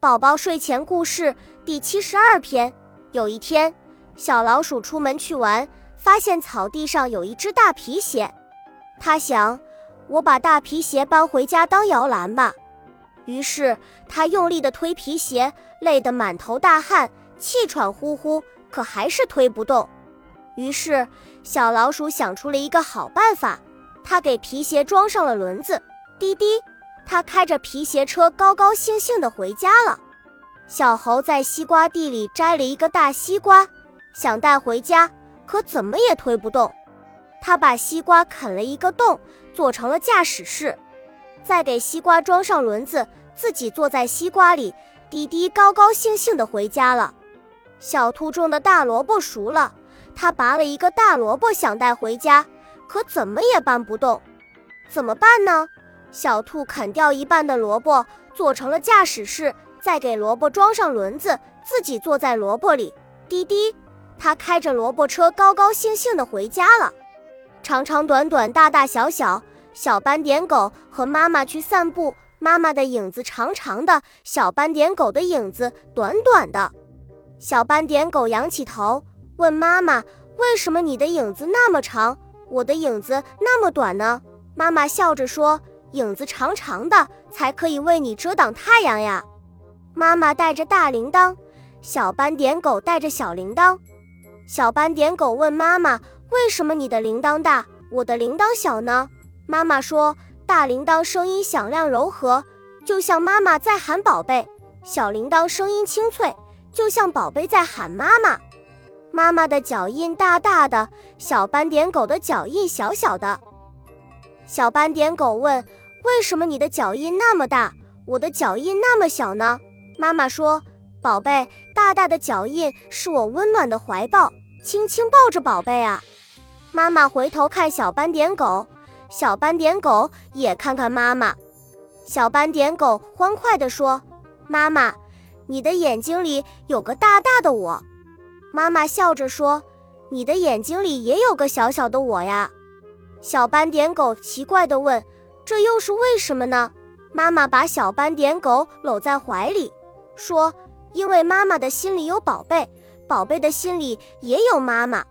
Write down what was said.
宝宝睡前故事第七十二篇。有一天，小老鼠出门去玩，发现草地上有一只大皮鞋。他想，我把大皮鞋搬回家当摇篮吧。于是他用力地推皮鞋，累得满头大汗，气喘呼呼，可还是推不动。于是小老鼠想出了一个好办法，他给皮鞋装上了轮子，滴滴。他开着皮鞋车，高高兴兴地回家了。小猴在西瓜地里摘了一个大西瓜，想带回家，可怎么也推不动。他把西瓜啃了一个洞，做成了驾驶室，再给西瓜装上轮子，自己坐在西瓜里，滴滴高高兴兴地回家了。小兔种的大萝卜熟了，他拔了一个大萝卜，想带回家，可怎么也搬不动。怎么办呢？小兔啃掉一半的萝卜，做成了驾驶室，再给萝卜装上轮子，自己坐在萝卜里。滴滴，它开着萝卜车，高高兴兴地回家了。长长短短，大大小小，小斑点狗和妈妈去散步，妈妈的影子长长的，小斑点狗的影子短短的。小斑点狗仰起头，问妈妈：“为什么你的影子那么长，我的影子那么短呢？”妈妈笑着说。影子长长的，才可以为你遮挡太阳呀。妈妈带着大铃铛，小斑点狗带着小铃铛。小斑点狗问妈妈：“为什么你的铃铛大，我的铃铛小呢？”妈妈说：“大铃铛声音响亮柔和，就像妈妈在喊宝贝；小铃铛声音清脆，就像宝贝在喊妈妈。”妈妈的脚印大大的，小斑点狗的脚印小小的。小斑点狗问。为什么你的脚印那么大，我的脚印那么小呢？妈妈说：“宝贝，大大的脚印是我温暖的怀抱，轻轻抱着宝贝啊。”妈妈回头看小斑点狗，小斑点狗也看看妈妈。小斑点狗欢快地说：“妈妈，你的眼睛里有个大大的我。”妈妈笑着说：“你的眼睛里也有个小小的我呀。”小斑点狗奇怪地问。这又是为什么呢？妈妈把小斑点狗搂在怀里，说：“因为妈妈的心里有宝贝，宝贝的心里也有妈妈。”